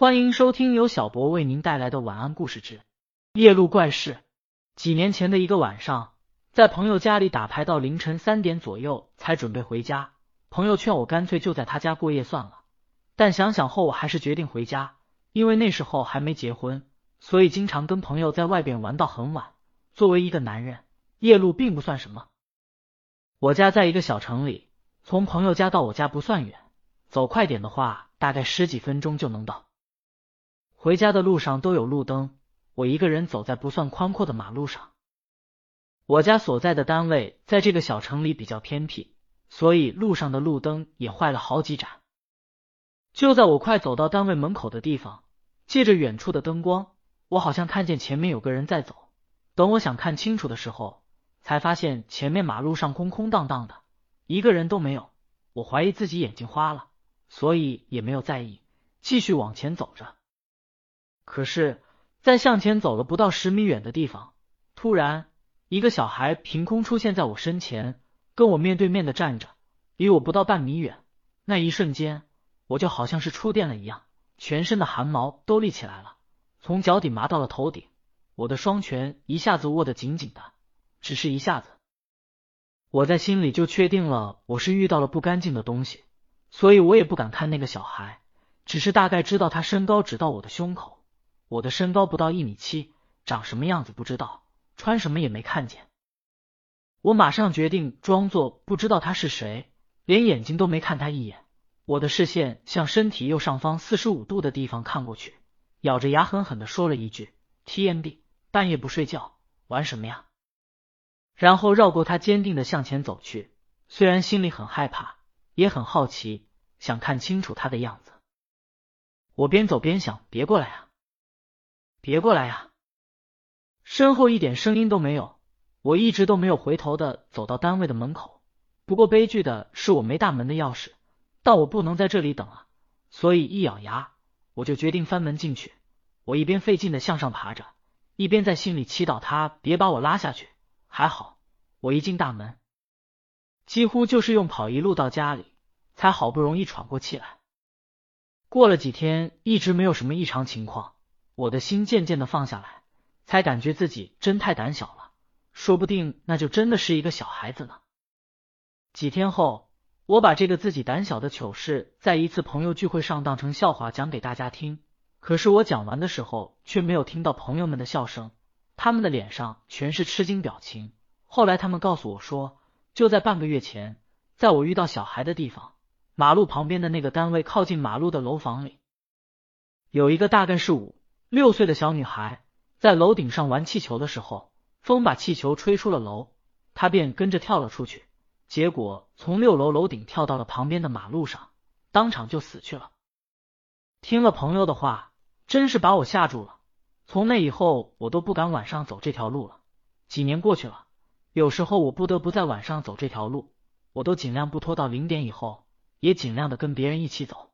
欢迎收听由小博为您带来的晚安故事之《夜路怪事》。几年前的一个晚上，在朋友家里打牌到凌晨三点左右才准备回家。朋友劝我干脆就在他家过夜算了，但想想后我还是决定回家，因为那时候还没结婚，所以经常跟朋友在外边玩到很晚。作为一个男人，夜路并不算什么。我家在一个小城里，从朋友家到我家不算远，走快点的话，大概十几分钟就能到。回家的路上都有路灯，我一个人走在不算宽阔的马路上。我家所在的单位在这个小城里比较偏僻，所以路上的路灯也坏了好几盏。就在我快走到单位门口的地方，借着远处的灯光，我好像看见前面有个人在走。等我想看清楚的时候，才发现前面马路上空空荡荡的，一个人都没有。我怀疑自己眼睛花了，所以也没有在意，继续往前走着。可是，在向前走了不到十米远的地方，突然一个小孩凭空出现在我身前，跟我面对面的站着，离我不到半米远。那一瞬间，我就好像是触电了一样，全身的汗毛都立起来了，从脚底麻到了头顶，我的双拳一下子握得紧紧的，只是一下子，我在心里就确定了我是遇到了不干净的东西，所以我也不敢看那个小孩，只是大概知道他身高只到我的胸口。我的身高不到一米七，长什么样子不知道，穿什么也没看见。我马上决定装作不知道他是谁，连眼睛都没看他一眼。我的视线向身体右上方四十五度的地方看过去，咬着牙狠狠的说了一句：“TMD，半夜不睡觉，玩什么呀？”然后绕过他，坚定的向前走去。虽然心里很害怕，也很好奇，想看清楚他的样子。我边走边想：“别过来啊！”别过来呀！身后一点声音都没有，我一直都没有回头的走到单位的门口。不过悲剧的是，我没大门的钥匙，但我不能在这里等啊，所以一咬牙，我就决定翻门进去。我一边费劲的向上爬着，一边在心里祈祷他别把我拉下去。还好，我一进大门，几乎就是用跑一路到家里，才好不容易喘过气来。过了几天，一直没有什么异常情况。我的心渐渐的放下来，才感觉自己真太胆小了，说不定那就真的是一个小孩子呢。几天后，我把这个自己胆小的糗事在一次朋友聚会上当成笑话讲给大家听。可是我讲完的时候，却没有听到朋友们的笑声，他们的脸上全是吃惊表情。后来他们告诉我说，就在半个月前，在我遇到小孩的地方，马路旁边的那个单位靠近马路的楼房里，有一个大概是五。六岁的小女孩在楼顶上玩气球的时候，风把气球吹出了楼，她便跟着跳了出去，结果从六楼楼顶跳到了旁边的马路上，当场就死去了。听了朋友的话，真是把我吓住了。从那以后，我都不敢晚上走这条路了。几年过去了，有时候我不得不在晚上走这条路，我都尽量不拖到零点以后，也尽量的跟别人一起走。